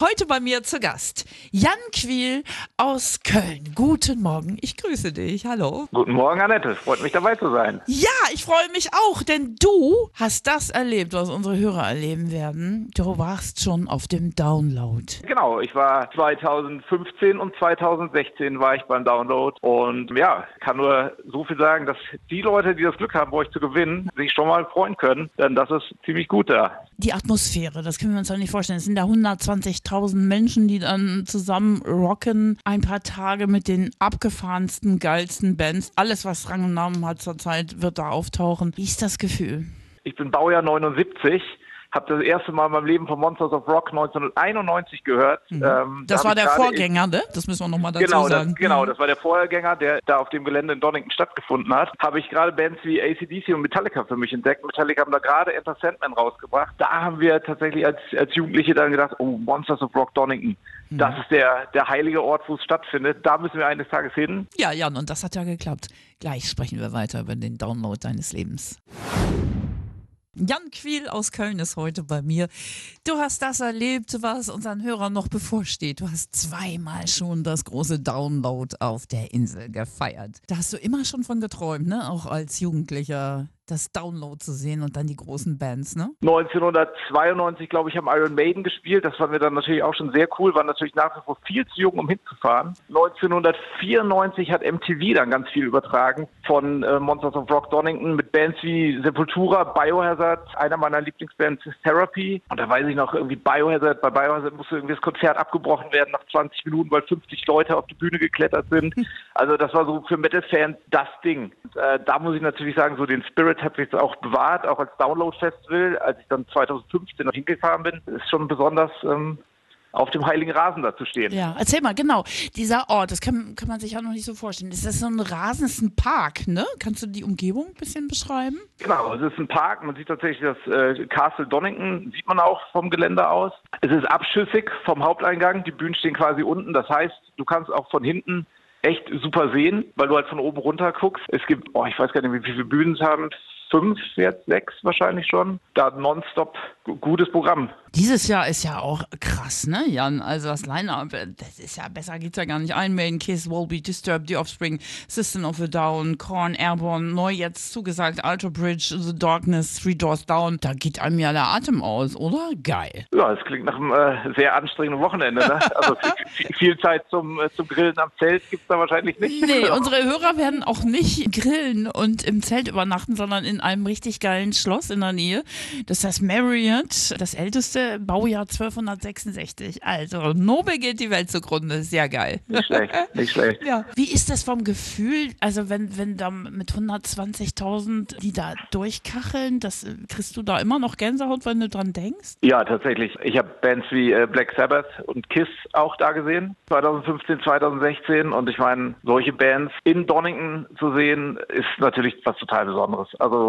Heute bei mir zu Gast Jan Quiel aus Köln. Guten Morgen, ich grüße dich. Hallo. Guten Morgen, Annette. Freut mich dabei zu sein. Ja, ich freue mich auch, denn du hast das erlebt, was unsere Hörer erleben werden. Du warst schon auf dem Download. Genau, ich war 2015 und 2016 war ich beim Download und ja, kann nur so viel sagen, dass die Leute, die das Glück haben, bei euch zu gewinnen, sich schon mal freuen können, denn das ist ziemlich gut da. Die Atmosphäre, das können wir uns doch nicht vorstellen. Es sind da 120 50.000 Menschen, die dann zusammen rocken. Ein paar Tage mit den abgefahrensten, geilsten Bands. Alles, was Rang und Namen hat zurzeit, wird da auftauchen. Wie ist das Gefühl? Ich bin Baujahr 79 habe das erste Mal in meinem Leben von Monsters of Rock 1991 gehört. Mhm. Ähm, das da war der Vorgänger, ne? Das müssen wir nochmal dazu genau, sagen. Das, genau, mhm. das war der Vorgänger, der da auf dem Gelände in Donington stattgefunden hat. Habe ich gerade Bands wie ACDC und Metallica für mich entdeckt. Metallica haben da gerade Enter Sandman rausgebracht. Da haben wir tatsächlich als, als Jugendliche dann gedacht, oh, Monsters of Rock Donington. Mhm. Das ist der, der heilige Ort, wo es stattfindet. Da müssen wir eines Tages hin. Ja, Jan, und das hat ja geklappt. Gleich sprechen wir weiter über den Download deines Lebens. Jan Quiel aus Köln ist heute bei mir. Du hast das erlebt, was unseren Hörern noch bevorsteht. Du hast zweimal schon das große Download auf der Insel gefeiert. Da hast du immer schon von geträumt, ne? Auch als Jugendlicher das Download zu sehen und dann die großen Bands, ne? 1992, glaube ich, haben Iron Maiden gespielt. Das fanden wir dann natürlich auch schon sehr cool, war natürlich nach wie vor viel zu jung, um hinzufahren. 1994 hat MTV dann ganz viel übertragen von äh, Monsters of Rock Donington mit Bands wie Sepultura, Biohazard, einer meiner Lieblingsbands ist Therapy. Und da weiß ich noch irgendwie Biohazard, bei Biohazard musste irgendwie das Konzert abgebrochen werden nach 20 Minuten, weil 50 Leute auf die Bühne geklettert sind. Also das war so für Metal-Fans das Ding. Und, äh, da muss ich natürlich sagen, so den Spirit Spirit habe ich jetzt auch bewahrt, auch als Download-Festival. Als ich dann 2015 noch hingefahren bin, ist schon besonders ähm, auf dem heiligen Rasen da zu stehen. Ja, erzähl mal, genau. Dieser Ort, das kann, kann man sich auch noch nicht so vorstellen. Ist das so ein Rasen, ist ein Park, ne? Kannst du die Umgebung ein bisschen beschreiben? Genau, es ist ein Park. Man sieht tatsächlich das äh, Castle Donington, sieht man auch vom Gelände aus. Es ist abschüssig vom Haupteingang. Die Bühnen stehen quasi unten. Das heißt, du kannst auch von hinten echt super sehen, weil du halt von oben runter guckst. Es gibt, oh, ich weiß gar nicht, wie viele Bühnen es haben, fünf, jetzt sechs wahrscheinlich schon. Da nonstop gutes Programm. Dieses Jahr ist ja auch krass, ne, Jan? Also das Line-Up, das ist ja besser geht's ja gar nicht. Ein Main Kiss, Wolby, Disturbed, The Offspring, System of a Down, Korn, Airborne, neu jetzt zugesagt, Alter Bridge, The Darkness, Three Doors Down. Da geht einem ja der Atem aus, oder? Geil. Ja, es klingt nach einem äh, sehr anstrengenden Wochenende, ne? Also viel, viel, Zeit zum, äh, zum Grillen am Zelt gibt's da wahrscheinlich nicht. Nee, unsere Hörer werden auch nicht grillen und im Zelt übernachten, sondern in einem richtig geilen Schloss in der Nähe. Das ist das Marriott, das älteste Baujahr 1266. Also, Nobel geht die Welt zugrunde. Sehr geil. Nicht schlecht, nicht schlecht. Ja. Wie ist das vom Gefühl? Also, wenn, wenn da mit 120.000 die da durchkacheln, das, kriegst du da immer noch Gänsehaut, wenn du dran denkst? Ja, tatsächlich. Ich habe Bands wie äh, Black Sabbath und Kiss auch da gesehen, 2015, 2016. Und ich meine, solche Bands in Donington zu sehen, ist natürlich was total Besonderes. Also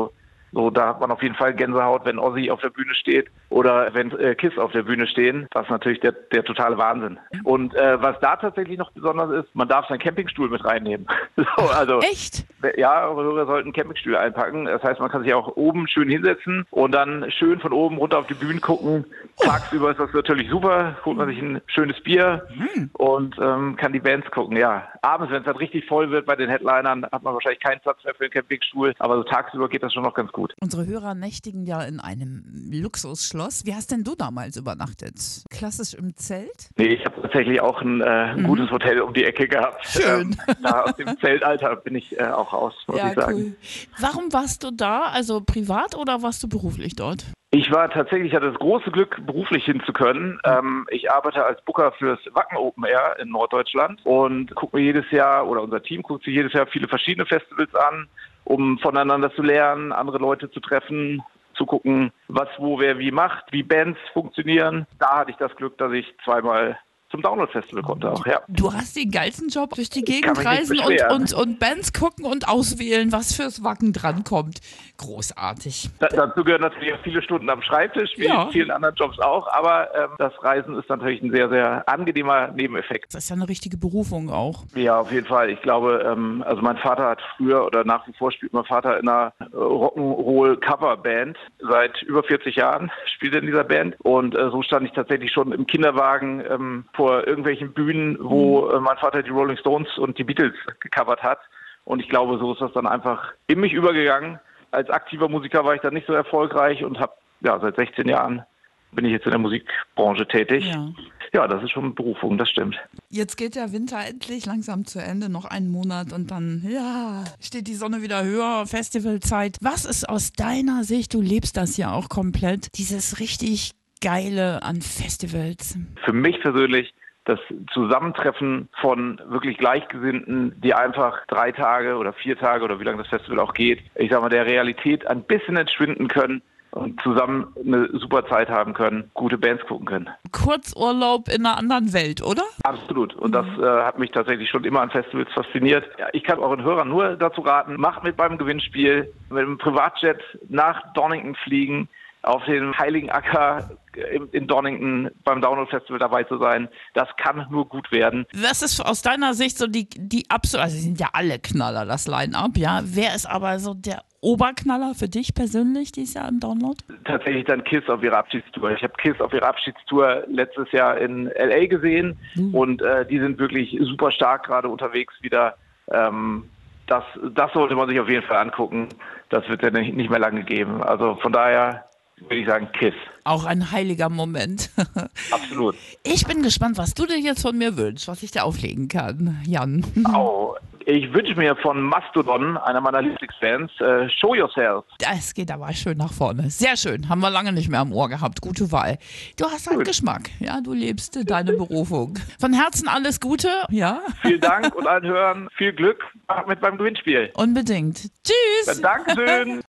so, da hat man auf jeden Fall Gänsehaut, wenn Ozzy auf der Bühne steht oder wenn äh, Kiss auf der Bühne stehen. Das ist natürlich der, der totale Wahnsinn. Und äh, was da tatsächlich noch besonders ist, man darf seinen Campingstuhl mit reinnehmen. so, also, Echt? Ja, eure Hörer sollten Campingstühle einpacken. Das heißt, man kann sich auch oben schön hinsetzen und dann schön von oben runter auf die Bühne gucken. Tagsüber ist das natürlich super. Holt man sich ein schönes Bier mhm. und ähm, kann die Bands gucken. Ja, abends, wenn es dann richtig voll wird bei den Headlinern, hat man wahrscheinlich keinen Platz mehr für den Campingstuhl. Aber so tagsüber geht das schon noch ganz gut. Unsere Hörer nächtigen ja in einem Luxusschloss. Wie hast denn du damals übernachtet? Klassisch im Zelt? Nee, ich habe tatsächlich auch ein, äh, mhm. gutes Hotel um die Ecke gehabt. Schön. Ähm, da aus dem Zeltalter bin ich äh, auch raus, muss ja, ich sagen. Cool. Warum warst du da? Also privat oder warst du beruflich dort? Ich war tatsächlich, hatte das große Glück, beruflich hin zu können. Ähm, ich arbeite als Booker fürs Wacken Open Air in Norddeutschland und gucke mir jedes Jahr, oder unser Team guckt sich jedes Jahr viele verschiedene Festivals an, um voneinander zu lernen, andere Leute zu treffen, zu gucken, was wo wer wie macht, wie Bands funktionieren. Da hatte ich das Glück, dass ich zweimal zum Download-Festival konnte auch, ja. Du hast den geilsten Job durch die Gegend reisen und, und, und Bands gucken und auswählen, was fürs Wacken drankommt. Großartig. Da, dazu gehören natürlich auch viele Stunden am Schreibtisch, wie Ja. in vielen anderen Jobs auch, aber ähm, das Reisen ist natürlich ein sehr, sehr angenehmer Nebeneffekt. Das ist ja eine richtige Berufung auch. Ja, auf jeden Fall. Ich glaube, ähm, also mein Vater hat früher oder nach wie vor spielt mein Vater in einer äh, Rock'n'Roll-Coverband. Seit über 40 Jahren spielt er in dieser Band. Und äh, so stand ich tatsächlich schon im Kinderwagen ähm, vor irgendwelchen Bühnen, wo äh, mein Vater die Rolling Stones und die Beatles gecovert hat. Und ich glaube, so ist das dann einfach in mich übergegangen. Als aktiver Musiker war ich dann nicht so erfolgreich und habe ja seit 16 Jahren bin ich jetzt in der Musikbranche tätig. Ja. ja, das ist schon Berufung, das stimmt. Jetzt geht der Winter endlich langsam zu Ende, noch einen Monat und dann, ja, steht die Sonne wieder höher, Festivalzeit. Was ist aus deiner Sicht, du lebst das ja auch komplett, dieses richtig Geile an Festivals? für mich persönlich das Zusammentreffen von wirklich Gleichgesinnten, die einfach drei Tage oder vier Tage oder wie lange das Festival auch geht, ich sag mal, der Realität ein bisschen entschwinden können und zusammen eine super Zeit haben können, gute Bands gucken können. Kurzurlaub in einer anderen Welt, oder? Absolut. Und das äh, hat mich tatsächlich schon immer an Festivals fasziniert. Ja, ich kann euren Hörern nur dazu raten, macht mit beim Gewinnspiel, mit einem Privatjet nach Donington fliegen, auf den Heiligen Acker in in Donington beim Download Festival dabei zu sein. Das kann nur gut werden. Was ist aus deiner Sicht so die, die absolute, also sie sind ja alle Knaller, das Line-Up, ja. Wer ist aber so der Oberknaller für dich persönlich dieses Jahr im Download? tatsächlich dann Kiss auf ihrer Abschiedstour. Ich habe Kiss auf ihrer Abschiedstour letztes Jahr in LA gesehen und äh, die sind wirklich super stark gerade unterwegs wieder. Ähm, das, das sollte man sich auf jeden Fall angucken. Das wird ja nicht, nicht mehr lange geben. Also von daher würde ich sagen Kiss. Auch ein heiliger Moment. Absolut. Ich bin gespannt, was du dir jetzt von mir wünschst, was ich dir auflegen kann, Jan. Oh, ich wünsche mir von Mastodon, einer meiner Lieblingsbands, äh, Show Yourself. Das geht aber schön nach vorne. Sehr schön. Haben wir lange nicht mehr am Ohr gehabt. Gute Wahl. Du hast halt Gut. Geschmack. Ja, du lebst deine Berufung. Von Herzen alles Gute. Ja, Vielen Dank und allen Hörern viel Glück mit beim Gewinnspiel. unbedingt. Tschüss. Dankeschön.